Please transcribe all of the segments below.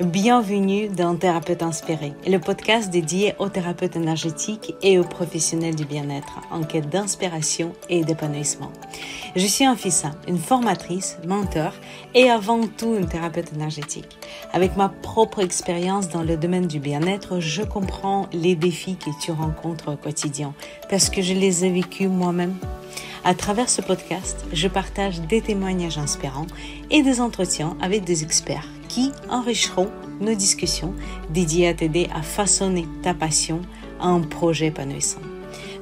Bienvenue dans Thérapeute Inspiré, le podcast dédié aux thérapeutes énergétiques et aux professionnels du bien-être en quête d'inspiration et d'épanouissement. Je suis Anfissa, une formatrice, mentor et avant tout une thérapeute énergétique. Avec ma propre expérience dans le domaine du bien-être, je comprends les défis que tu rencontres au quotidien parce que je les ai vécus moi-même. À travers ce podcast, je partage des témoignages inspirants et des entretiens avec des experts enrichiront nos discussions dédiées à t'aider à façonner ta passion à un projet épanouissant.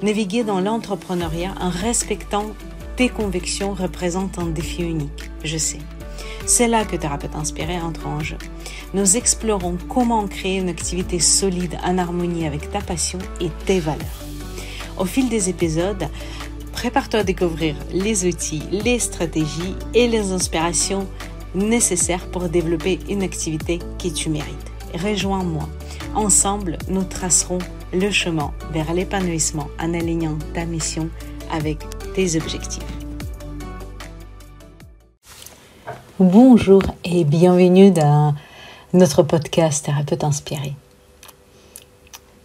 Naviguer dans l'entrepreneuriat en respectant tes convictions représente un défi unique, je sais. C'est là que Thérapeute Inspiré entre en jeu. Nous explorons comment créer une activité solide en harmonie avec ta passion et tes valeurs. Au fil des épisodes, prépare-toi à découvrir les outils, les stratégies et les inspirations nécessaires pour développer une activité que tu mérites. Rejoins-moi. Ensemble, nous tracerons le chemin vers l'épanouissement en alignant ta mission avec tes objectifs. Bonjour et bienvenue dans notre podcast Thérapeute Inspiré.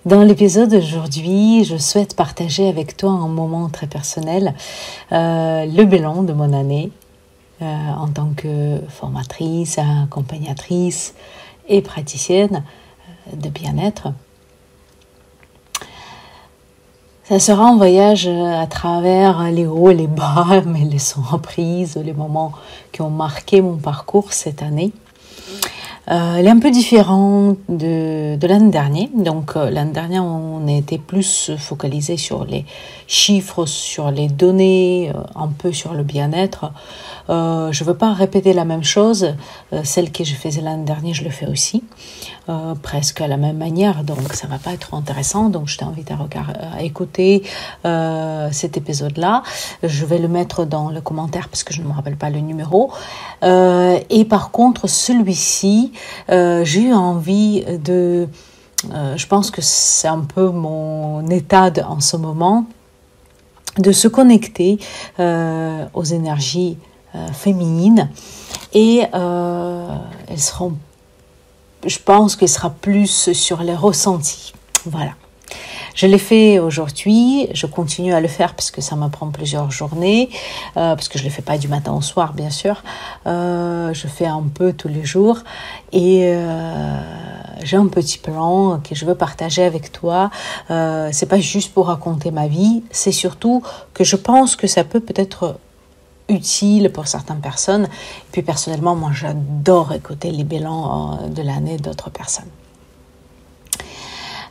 Dans l'épisode d'aujourd'hui, je souhaite partager avec toi un moment très personnel, euh, le bilan de mon année euh, en tant que formatrice, accompagnatrice et praticienne euh, de bien-être. Ça sera un voyage à travers les hauts et les bas, mais les surprises, les moments qui ont marqué mon parcours cette année. Euh, elle est un peu différente de, de l'année dernière. Donc euh, l'année dernière, on était plus focalisé sur les chiffres, sur les données, euh, un peu sur le bien-être. Euh, je ne veux pas répéter la même chose. Euh, celle que je faisais l'année dernière, je le fais aussi, euh, presque à la même manière. Donc ça va pas être intéressant. Donc je t'invite à, à écouter cet épisode-là. Je vais le mettre dans le commentaire parce que je ne me rappelle pas le numéro. et par contre, celui-ci, j'ai eu envie de... Je pense que c'est un peu mon état en ce moment, de se connecter aux énergies féminines et elles seront, je pense qu'elles sera plus sur les ressentis. Voilà. Je l'ai fait aujourd'hui, je continue à le faire parce que ça me prend plusieurs journées, euh, parce que je ne le fais pas du matin au soir, bien sûr. Euh, je fais un peu tous les jours et euh, j'ai un petit plan que je veux partager avec toi. Euh, c'est pas juste pour raconter ma vie, c'est surtout que je pense que ça peut peut-être utile pour certaines personnes. Et puis personnellement, moi j'adore écouter les bilans euh, de l'année d'autres personnes.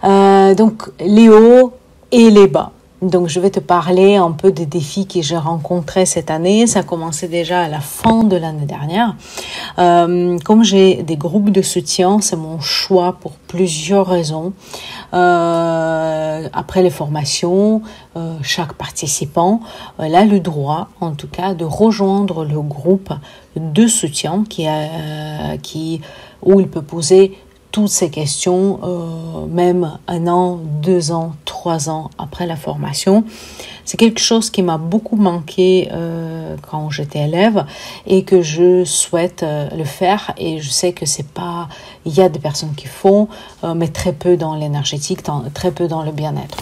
Euh, donc les hauts et les bas. Donc je vais te parler un peu des défis que j'ai rencontrés cette année. Ça a commencé déjà à la fin de l'année dernière. Euh, comme j'ai des groupes de soutien, c'est mon choix pour plusieurs raisons. Euh, après les formations, euh, chaque participant a le droit, en tout cas, de rejoindre le groupe de soutien qui, a, qui où il peut poser toutes ces questions, euh, même un an, deux ans, trois ans après la formation. C'est quelque chose qui m'a beaucoup manqué euh, quand j'étais élève et que je souhaite euh, le faire. Et je sais que c'est pas, il y a des personnes qui font, mais très peu dans l'énergétique, très peu dans le bien-être.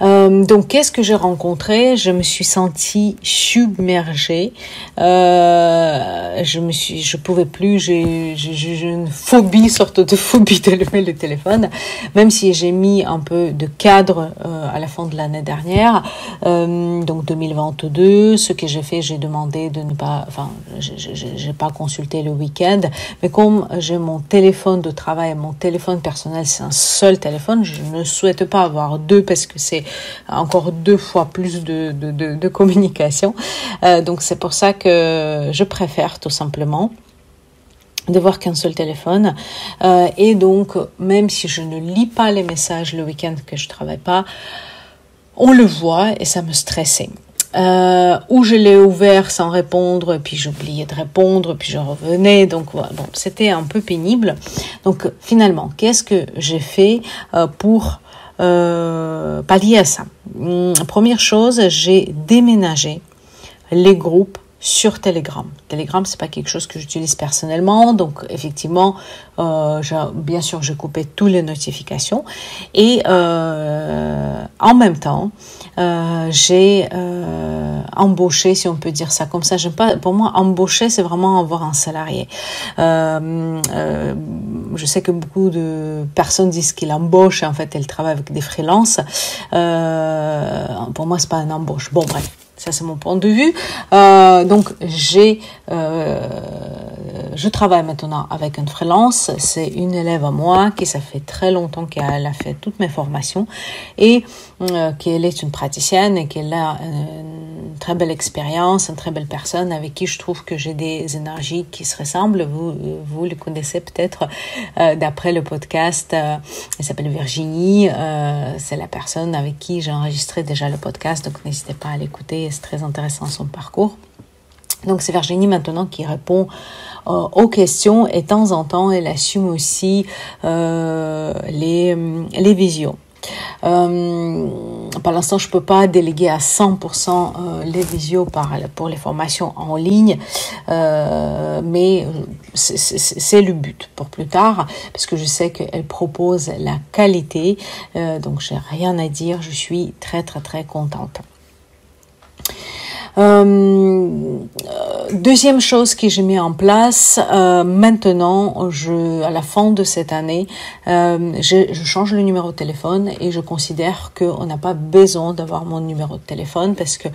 Euh, donc, qu'est-ce que j'ai rencontré? Je me suis sentie submergée. Euh, je me suis, je pouvais plus. J'ai, une phobie, sorte de phobie d'allumer le téléphone, même si j'ai mis un peu de cadre euh, à la fin de l'année dernière, euh, donc 2022. Ce que j'ai fait, j'ai demandé de ne pas, enfin, j'ai pas consulté le week-end, mais comme j'ai mon téléphone de travail, mon téléphone personnel, c'est un seul téléphone, je ne souhaite pas avoir deux parce que c'est encore deux fois plus de, communication. Euh, donc c'est pour ça que je préfère tout simplement de voir qu'un seul téléphone. Euh, et donc, même si je ne lis pas les messages le week-end que je travaille pas, on le voit et ça me stressait. Euh, où je l'ai ouvert sans répondre, puis j'oubliais de répondre, puis je revenais, donc voilà, bon, c'était un peu pénible. Donc finalement, qu'est-ce que j'ai fait pour euh, pallier à ça. Hum, première chose, j'ai déménagé les groupes sur Telegram. Telegram, c'est pas quelque chose que j'utilise personnellement, donc effectivement, euh, bien sûr, j'ai coupé toutes les notifications et euh, en même temps, euh, j'ai embauché, si on peut dire ça comme ça. J'aime pas. Pour moi, embaucher, c'est vraiment avoir un salarié. Euh, euh, je sais que beaucoup de personnes disent qu'ils embauchent, en fait, elles travaillent avec des freelances. pour moi, c'est pas un embauche. Bon, bref. Ça, c'est mon point de vue. Euh, donc, j'ai, euh, je travaille maintenant avec une freelance. C'est une élève à moi qui, ça fait très longtemps qu'elle a fait toutes mes formations et euh, qu'elle est une praticienne et qu'elle a une très belle expérience, une très belle personne avec qui je trouve que j'ai des énergies qui se ressemblent. Vous, vous le connaissez peut-être euh, d'après le podcast. Euh, elle s'appelle Virginie. Euh, c'est la personne avec qui j'ai enregistré déjà le podcast. Donc, n'hésitez pas à l'écouter c'est très intéressant son parcours. Donc c'est Virginie maintenant qui répond euh, aux questions et de temps en temps elle assume aussi euh, les, les visions. Euh, pour l'instant, je peux pas déléguer à 100% les visios pour les formations en ligne, mais c'est le but pour plus tard, parce que je sais qu'elle propose la qualité, donc j'ai rien à dire, je suis très très très contente. Euh, deuxième chose que j'ai mis en place, euh, maintenant, à la fin de cette année, euh, je, change le numéro de téléphone et je considère qu'on n'a pas besoin d'avoir mon numéro de téléphone parce que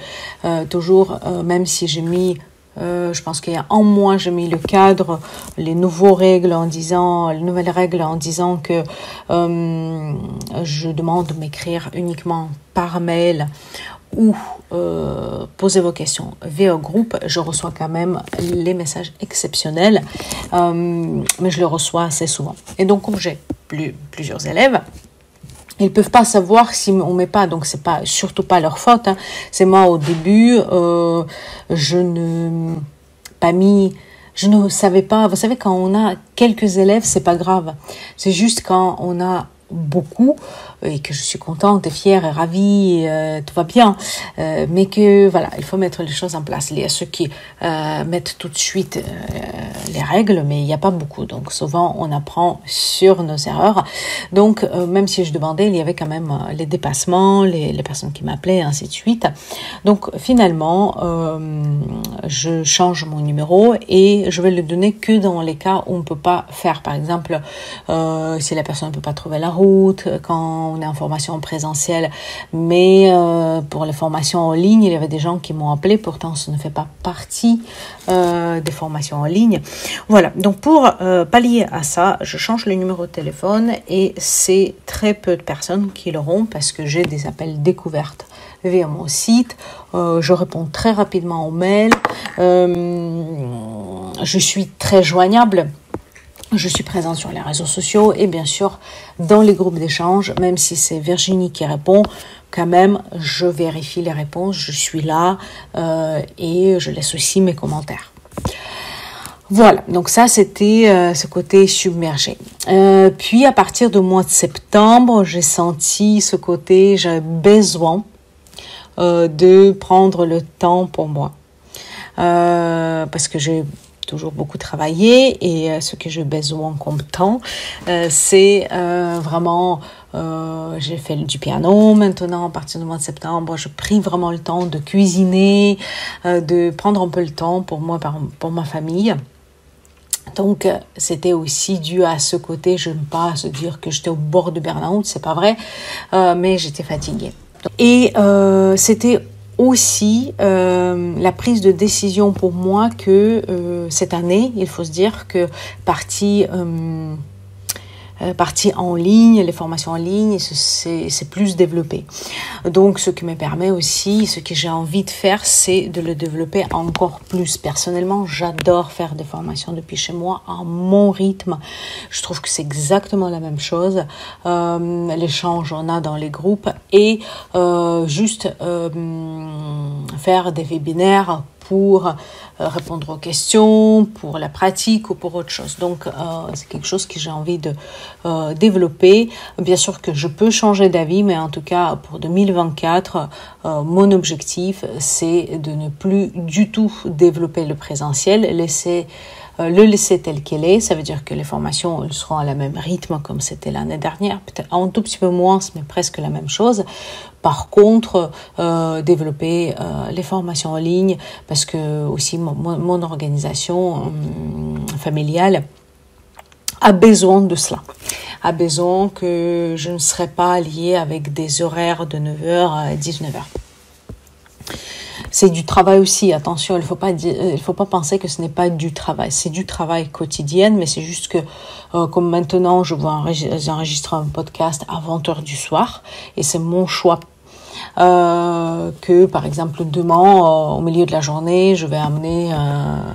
toujours, même si j'ai mis je pense qu'il y a un mois, j'ai mis le cadre, les nouveaux règles en disant, les nouvelles règles en disant que je demande de m'écrire uniquement par mail ou euh, posez vos questions via groupe, je reçois quand même les messages exceptionnels, euh, mais je les reçois assez souvent. Et donc, comme j'ai plus, plusieurs élèves, ils peuvent pas savoir si on met pas, donc c'est pas surtout pas leur faute. Hein. C'est moi au début, euh, je ne pas mis, je ne savais pas. Vous savez quand on a quelques élèves, c'est pas grave. C'est juste quand on a beaucoup et que je suis contente fière et ravie, euh, tout va bien, euh, mais que voilà, il faut mettre les choses en place. Il y a ceux qui euh, mettent tout de suite les règles, mais il n'y a pas beaucoup. Donc souvent, on apprend sur nos erreurs. Donc même si je demandais, il y avait quand même les dépassements, les, les personnes qui m'appelaient, ainsi de suite. Donc finalement, je change mon numéro et je vais le donner que dans les cas où on peut pas faire. Par exemple, si la personne ne peut pas trouver la route, quand on est en formation présentielle, mais euh, pour les formations en ligne, il y avait des gens qui m'ont appelé, pourtant ce ne fait pas partie euh, des formations en ligne. Voilà, donc pour euh, pallier à ça, je change le numéro de téléphone et c'est très peu de personnes qui l'auront parce que j'ai des appels découvertes via mon site. Je réponds très rapidement aux mails. Je suis très joignable. Je suis présente sur les réseaux sociaux et bien sûr dans les groupes d'échange, même si c'est Virginie qui répond, quand même je vérifie les réponses, je suis là euh, et je laisse aussi mes commentaires. Voilà, donc ça c'était euh, ce côté submergé. Euh, puis à partir du mois de septembre, j'ai senti ce côté, j'ai besoin de prendre le temps pour moi. Parce que j'ai toujours beaucoup travaillé et euh, ce que j'ai besoin comme temps, euh, c'est euh, vraiment, j'ai fait du piano maintenant à partir du mois de septembre, je pris vraiment le temps de cuisiner, de prendre un peu le temps pour moi, pour ma famille. Donc, c'était aussi dû à ce côté, je ne pas se dire que j'étais au bord de burn-out, c'est pas vrai, mais j'étais fatiguée. Et euh, c'était aussi euh, la prise de décision pour moi que euh, cette année, il faut se dire que partie euh, partie en ligne, les formations en ligne, c'est plus développé. Donc, ce qui me permet aussi, ce que j'ai envie de faire, c'est de le développer encore plus. Personnellement, j'adore faire des formations depuis chez moi à mon rythme. Je trouve que c'est exactement la même chose. Euh, L'échange, on a dans les groupes et euh, juste euh, faire des webinaires pour euh, répondre aux questions, pour la pratique ou pour autre chose. Donc, euh, c'est quelque chose que j'ai envie de euh, développer. Bien sûr que je peux changer d'avis, mais en tout cas, pour 2024, mon objectif, c'est de ne plus du tout développer le présentiel, laisser euh, le laisser tel qu'elle est. Ça veut dire que les formations elles seront à la même rythme comme c'était l'année dernière, peut-être un tout petit peu moins, mais presque la même chose. Par contre, euh, développer euh, les formations en ligne, parce que aussi mon, mon organisation hum, familiale a besoin de cela a besoin que je ne serai pas liée avec des horaires de 9h à 19h c'est du travail aussi. Attention, il faut pas il faut pas penser que ce n'est pas du travail. C'est du travail quotidien, mais c'est juste que euh, comme maintenant je vois enregistrer un podcast à 20 heures du soir et c'est mon choix euh, que par exemple demain euh, au milieu de la journée je vais amener euh,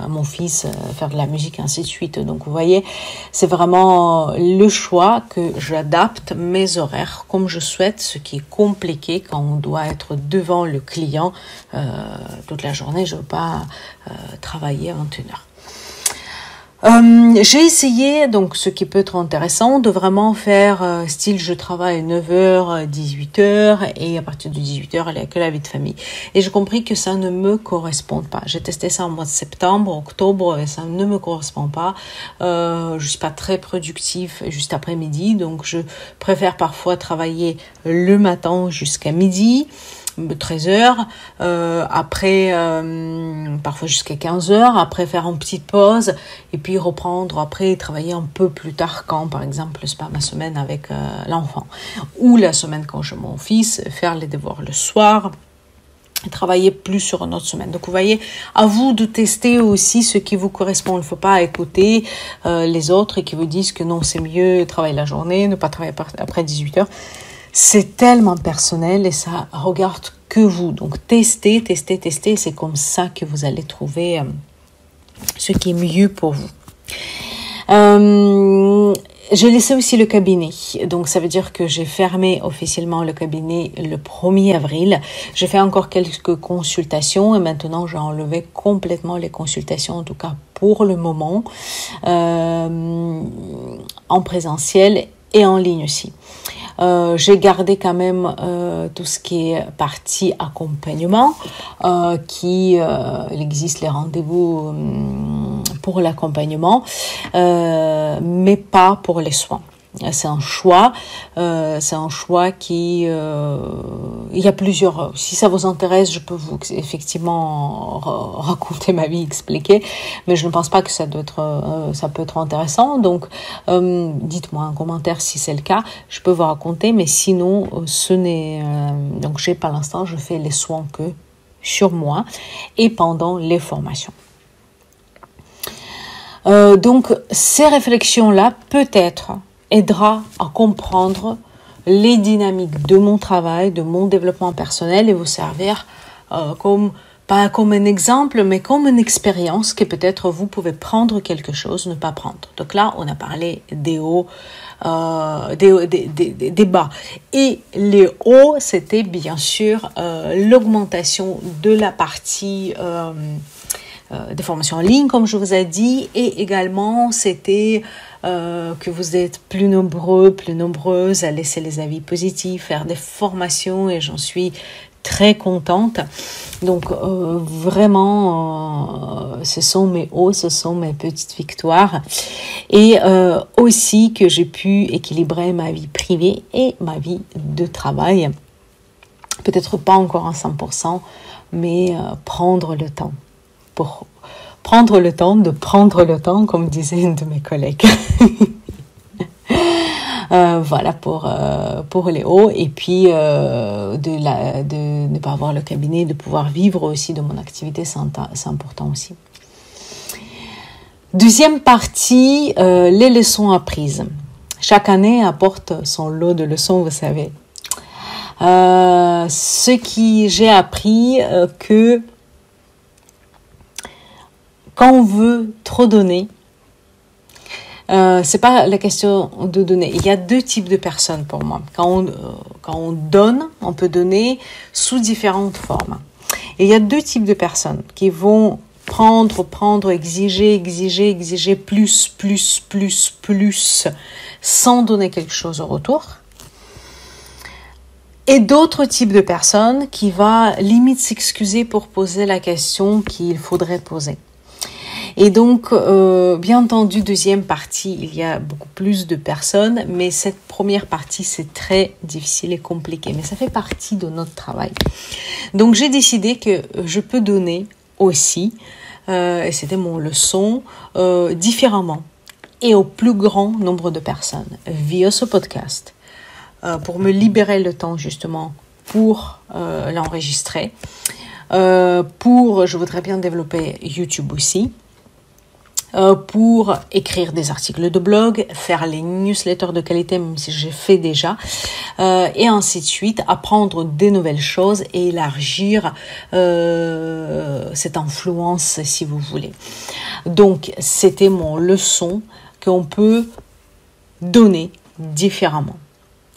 mon fils faire de la musique ainsi de suite. Donc vous voyez c'est vraiment le choix que j'adapte mes horaires comme je souhaite ce qui est compliqué quand on doit être devant le client toute la journée. Je veux pas travailler 21 heures euh, j'ai essayé, donc ce qui peut être intéressant, de vraiment faire euh, style je travaille 9h, 18h et à partir de 18h, aller que la vie de famille. Et j'ai compris que ça ne me correspond pas. J'ai testé ça en mois de septembre, octobre et ça ne me correspond pas. Euh, je suis pas très productif juste après midi, donc je préfère parfois travailler le matin jusqu'à midi. 13 heures, euh, après euh, parfois jusqu'à 15 heures, après faire une petite pause et puis reprendre après travailler un peu plus tard quand par exemple c'est pas ma semaine avec euh, l'enfant ou la semaine quand j'ai mon fils, faire les devoirs le soir travailler plus sur une autre semaine. Donc vous voyez, à vous de tester aussi ce qui vous correspond. Il ne faut pas écouter les autres et qui vous disent que non, c'est mieux travailler la journée, ne pas travailler après 18 heures c'est tellement personnel et ça regarde que vous. Donc testez, testez, testez. C'est comme ça que vous allez trouver euh, ce qui est mieux pour vous. Euh, j'ai laissé aussi le cabinet. Donc ça veut dire que j'ai fermé officiellement le cabinet le 1er avril. J'ai fait encore quelques consultations et maintenant j'ai enlevé complètement les consultations, en tout cas pour le moment, euh, en présentiel et en ligne aussi. Euh, j'ai gardé quand même euh, tout ce qui est partie accompagnement, euh, qui il existe les rendez-vous hum, pour l'accompagnement, mais pas pour les soins. C'est un choix, euh, c'est un choix qui, euh, il y a plusieurs. Si ça vous intéresse, je peux vous effectivement raconter ma vie, expliquer, mais je ne pense pas que ça doit être, euh, ça peut être intéressant. Donc, dites-moi en commentaire si c'est le cas. Je peux vous raconter, mais sinon, ce n'est. donc, j'ai pas l'instant, je fais les soins que sur moi et pendant les formations. donc, ces réflexions-là, peut-être aidera à comprendre les dynamiques de mon travail, de mon développement personnel et vous servir euh, comme pas comme un exemple, mais comme une expérience que peut-être vous pouvez prendre quelque chose, ne pas prendre. Donc là, on a parlé des hauts, euh, des, des, des, des, bas. Et les hauts, c'était bien sûr euh, l'augmentation de la partie euh, euh, de formation en ligne, comme je vous ai dit, et également c'était euh, que vous êtes plus nombreux, plus nombreuses à laisser les avis positifs, faire des formations, et j'en suis très contente. Donc euh, vraiment, euh, ce sont mes hauts, ce sont mes petites victoires. Et aussi que j'ai pu équilibrer ma vie privée et ma vie de travail. Peut-être pas encore à 100%, mais prendre le temps pour prendre le temps de prendre le temps, comme disait une de mes collègues. Euh, voilà pour euh, pour les hauts et puis euh, de la de ne pas avoir le cabinet de pouvoir vivre aussi de mon activité c'est important aussi. Deuxième partie les leçons apprises. Chaque année apporte son lot de leçons vous savez. Ce qui j'ai appris que quand on veut trop donner, euh, c'est pas la question de donner. Il y a deux types de personnes pour moi. Quand on, euh, quand on donne, on peut donner sous différentes formes. Et il y a deux types de personnes qui vont prendre, prendre, exiger, exiger, exiger plus, plus, plus, plus, sans donner quelque chose au retour. Et d'autres types de personnes qui va limite s'excuser pour poser la question qu'il faudrait poser. Et donc, euh, bien entendu, deuxième partie, il y a beaucoup plus de personnes, mais cette première partie, c'est très difficile et compliqué, mais ça fait partie de notre travail. Donc, j'ai décidé que je peux donner aussi, euh, et c'était mon leçon, euh, différemment et au plus grand nombre de personnes via ce podcast pour me libérer le temps justement pour l'enregistrer. pour, je voudrais bien développer YouTube aussi. Euh, pour écrire des articles de blog, faire les newsletters de qualité, même si j'ai fait déjà, euh, et ainsi de suite, apprendre des nouvelles choses et élargir euh, cette influence, si vous voulez. Donc, c'était mon leçon qu'on peut donner différemment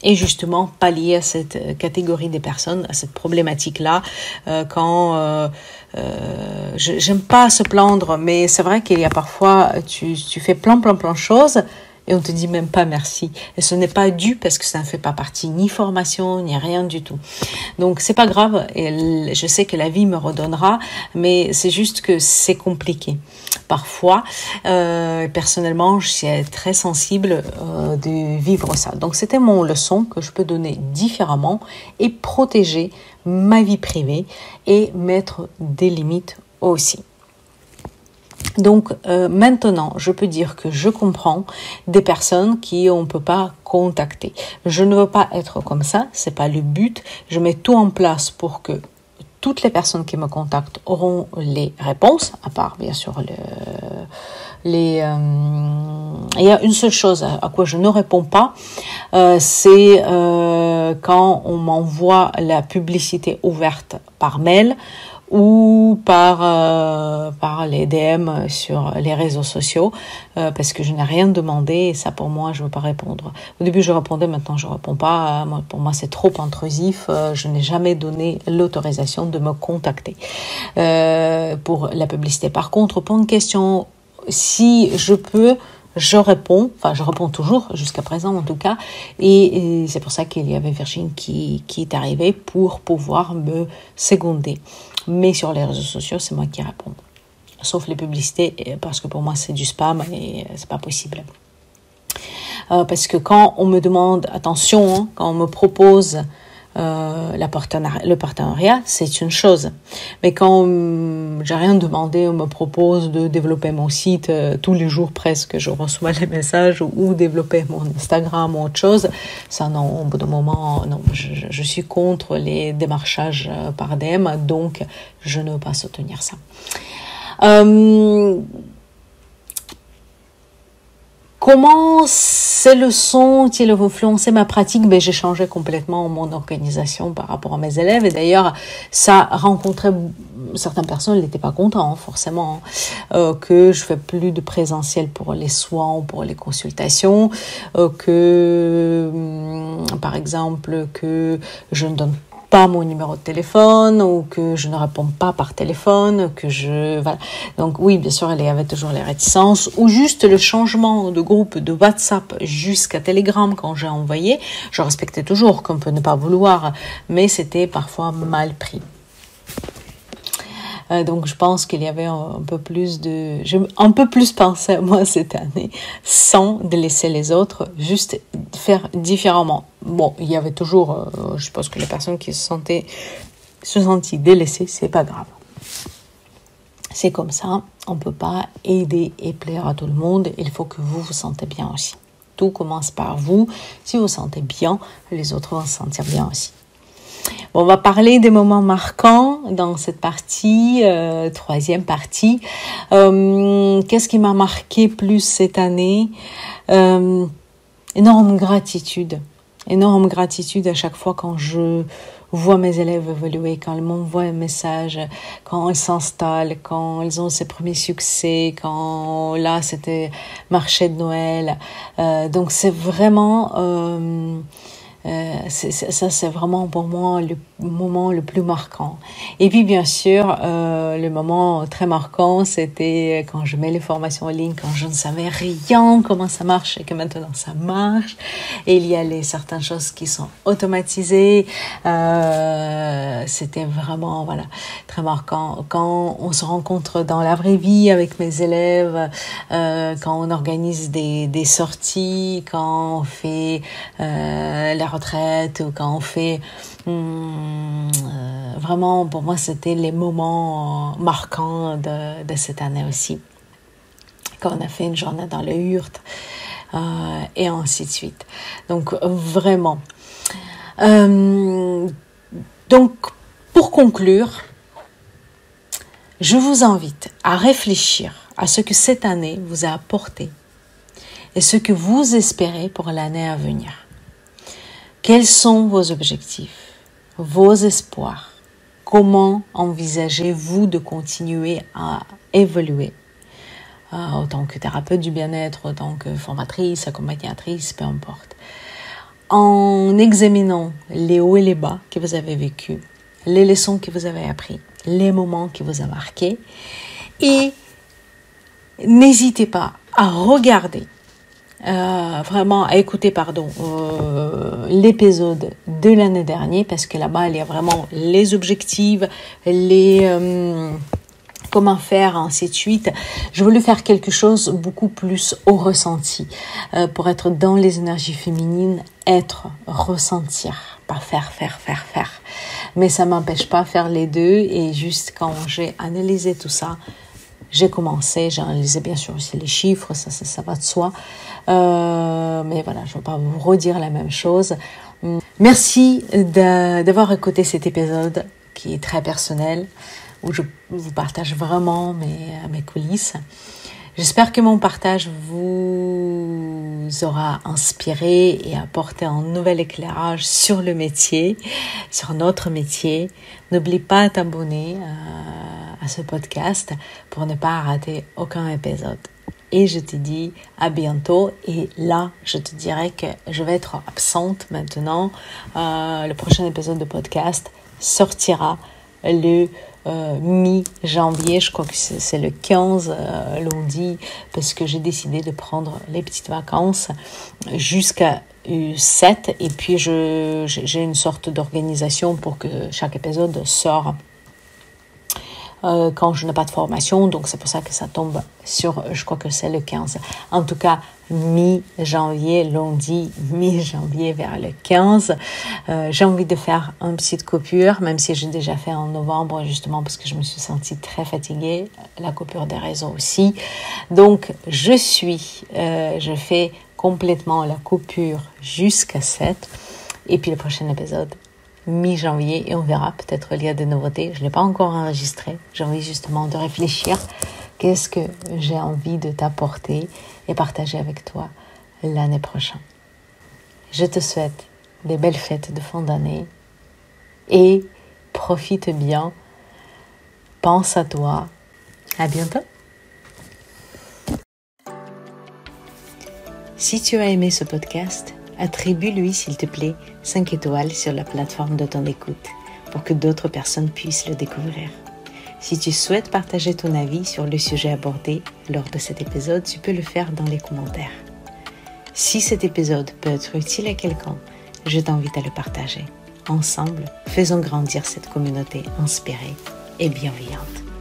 et justement pallier à cette catégorie des personnes, à cette problématique-là, euh, quand euh, euh, j'aime pas se plaindre, mais c'est vrai qu'il y a parfois, tu, tu fais plein, plein, plein de choses et on te dit même pas merci. Et ce n'est pas dû parce que ça ne fait pas partie ni formation ni rien du tout. Donc c'est pas grave. Et je sais que la vie me redonnera, mais c'est juste que c'est compliqué. Parfois, euh, personnellement, je suis très sensible euh, de vivre ça. Donc c'était mon leçon que je peux donner différemment et protéger ma vie privée et mettre des limites aussi. Donc euh, maintenant, je peux dire que je comprends des personnes qui on peut pas contacter. Je ne veux pas être comme ça, c'est pas le but. Je mets tout en place pour que toutes les personnes qui me contactent auront les réponses, à part bien sûr le, les. Euh, il y a une seule chose à, quoi je ne réponds pas, euh, c'est euh, quand on m'envoie la publicité ouverte par mail ou par, euh, par les DM sur les réseaux sociaux, euh, parce que je n'ai rien demandé et ça pour moi, je ne veux pas répondre. Au début, je répondais, maintenant je ne réponds pas. Pour moi, c'est trop intrusif. Euh, je n'ai jamais donné l'autorisation de me contacter pour la publicité. Par contre, pour une question, si je peux, je réponds, enfin je réponds toujours jusqu'à présent en tout cas, et, c'est pour ça qu'il y avait Virginie qui, qui est arrivée pour pouvoir me seconder. Mais sur les réseaux sociaux, c'est moi qui réponds. Sauf les publicités, parce que pour moi c'est du spam et c'est pas possible. Euh, parce que quand on me demande, attention, hein, quand on me propose euh, le partenariat, c'est une chose. Mais quand j'ai rien demandé, on me propose de développer mon site euh, tous les jours presque, je reçois les messages ou, développer mon Instagram ou autre chose, ça non, au bout d'un moment, non, je, je, suis contre les démarchages euh, par DM, donc je ne veux pas soutenir ça. Comment ces leçons ont-ils influencé ma pratique? Ben, J'ai changé complètement mon organisation par rapport à mes élèves. Et d'ailleurs, ça rencontrait certaines personnes n'étaient pas contents, hein, forcément, euh, que je fais plus de présentiel pour les soins ou pour les consultations, euh, que, hum, par exemple, que je ne donne mon numéro de téléphone ou que je ne réponds pas par téléphone, que je voilà. Donc oui, bien sûr, il y avait toujours les réticences ou juste le changement de groupe de WhatsApp jusqu'à Telegram quand j'ai envoyé. Je respectais toujours qu'on peut ne pas vouloir, mais c'était parfois mal pris. Euh, donc je pense qu'il y avait un, peu plus de, j'ai un peu plus pensé à moi cette année, sans délaisser les autres, juste faire différemment. Bon, il y avait toujours, euh, je pense que les personnes qui se sentaient, se sentaient délaissées, c'est pas grave. C'est comme ça, on peut pas aider et plaire à tout le monde. Il faut que vous vous sentez bien aussi. Tout commence par vous. Si vous vous sentez bien, les autres vont se sentir bien aussi on va parler des moments marquants dans cette partie, euh, troisième partie. Euh, qu'est-ce qui m'a marqué plus cette année? Euh, Énorme gratitude. Énorme gratitude à chaque fois quand je vois mes élèves évoluer, quand ils m'envoient un message, quand ils s'installent, quand ils ont ses premiers succès, quand là c'était marché de Noël. donc c'est vraiment ça, c'est vraiment pour moi le moment le plus marquant. Et puis, bien sûr, euh, le moment très marquant, c'était quand je mets les formations en ligne, quand je ne savais rien comment ça marche et que maintenant ça marche. Et il y a les certaines choses qui sont automatisées. Euh, c'était vraiment, voilà, très marquant. Quand on se rencontre dans la vraie vie avec mes élèves, euh, quand on organise des, des sorties, quand on fait euh, la retraite ou quand on fait hum, euh, vraiment pour moi c'était les moments marquants de, cette année aussi. Quand on a fait une journée dans le hurt euh, et ainsi de suite. Donc vraiment. Euh, donc pour conclure je vous invite à réfléchir à ce que cette année vous a apporté et ce que vous espérez pour l'année à venir. Quels sont vos objectifs, vos espoirs? Comment envisagez-vous de continuer à évoluer? Euh, en tant que thérapeute du bien-être, en tant que formatrice, accompagnatrice, peu importe. En examinant les hauts et les bas que vous avez vécus, les leçons que vous avez appris, les moments qui vous ont marqué, et n'hésitez pas à regarder euh, vraiment à écouter pardon euh, l'épisode de l'année dernière parce que là-bas il y a vraiment les objectifs, les euh, comment faire, ainsi de suite. Je voulais faire quelque chose beaucoup plus au ressenti pour être dans les énergies féminines, être, ressentir, pas faire, faire, faire, faire. Mais ça m'empêche pas faire les deux et juste quand j'ai analysé tout ça, j'ai commencé, j'ai analysé bien sûr aussi les chiffres, ça, ça, ça va de soi. Euh, mais voilà, je ne vais pas vous redire la même chose. Merci d'avoir écouté cet épisode qui est très personnel, où je vous partage vraiment mes, mes coulisses. J'espère que mon partage vous aura inspiré et apporté un nouvel éclairage sur le métier, sur notre métier. N'oublie pas de t'abonner à, à ce podcast pour ne pas rater aucun épisode. Et je te dis à bientôt. Et là, je te dirais que je vais être absente maintenant. Euh, le prochain épisode de podcast sortira le euh, mi-janvier, je crois que c'est le 15 euh, lundi, parce que j'ai décidé de prendre les petites vacances jusqu'à 7 et puis j'ai une sorte d'organisation pour que chaque épisode sort euh, quand je n'ai pas de formation, donc c'est pour ça que ça tombe sur, je crois que c'est le 15. En tout cas, mi-janvier, lundi, mi-janvier vers le 15. Euh, j'ai envie de faire une petite coupure, même si j'ai déjà fait en novembre, justement parce que je me suis sentie très fatiguée, la coupure des réseaux aussi. Donc, je suis, euh, je fais complètement la coupure jusqu'à 7. Et puis le prochain épisode, mi-janvier et on verra, peut-être il y a des nouveautés. Je ne l'ai pas encore enregistré. J'ai envie justement de réfléchir qu'est-ce que j'ai envie de t'apporter et partager avec toi l'année prochaine. Je te souhaite des belles fêtes de fin d'année et profite bien. Pense à toi. À bientôt. Si tu as aimé ce podcast, attribue-lui, s'il te plaît, 5 étoiles sur la plateforme de ton écoute pour que d'autres personnes puissent le découvrir. Si tu souhaites partager ton avis sur le sujet abordé lors de cet épisode, tu peux le faire dans les commentaires. Si cet épisode peut être utile à quelqu'un, je t'invite à le partager. Ensemble, faisons grandir cette communauté inspirée et bienveillante.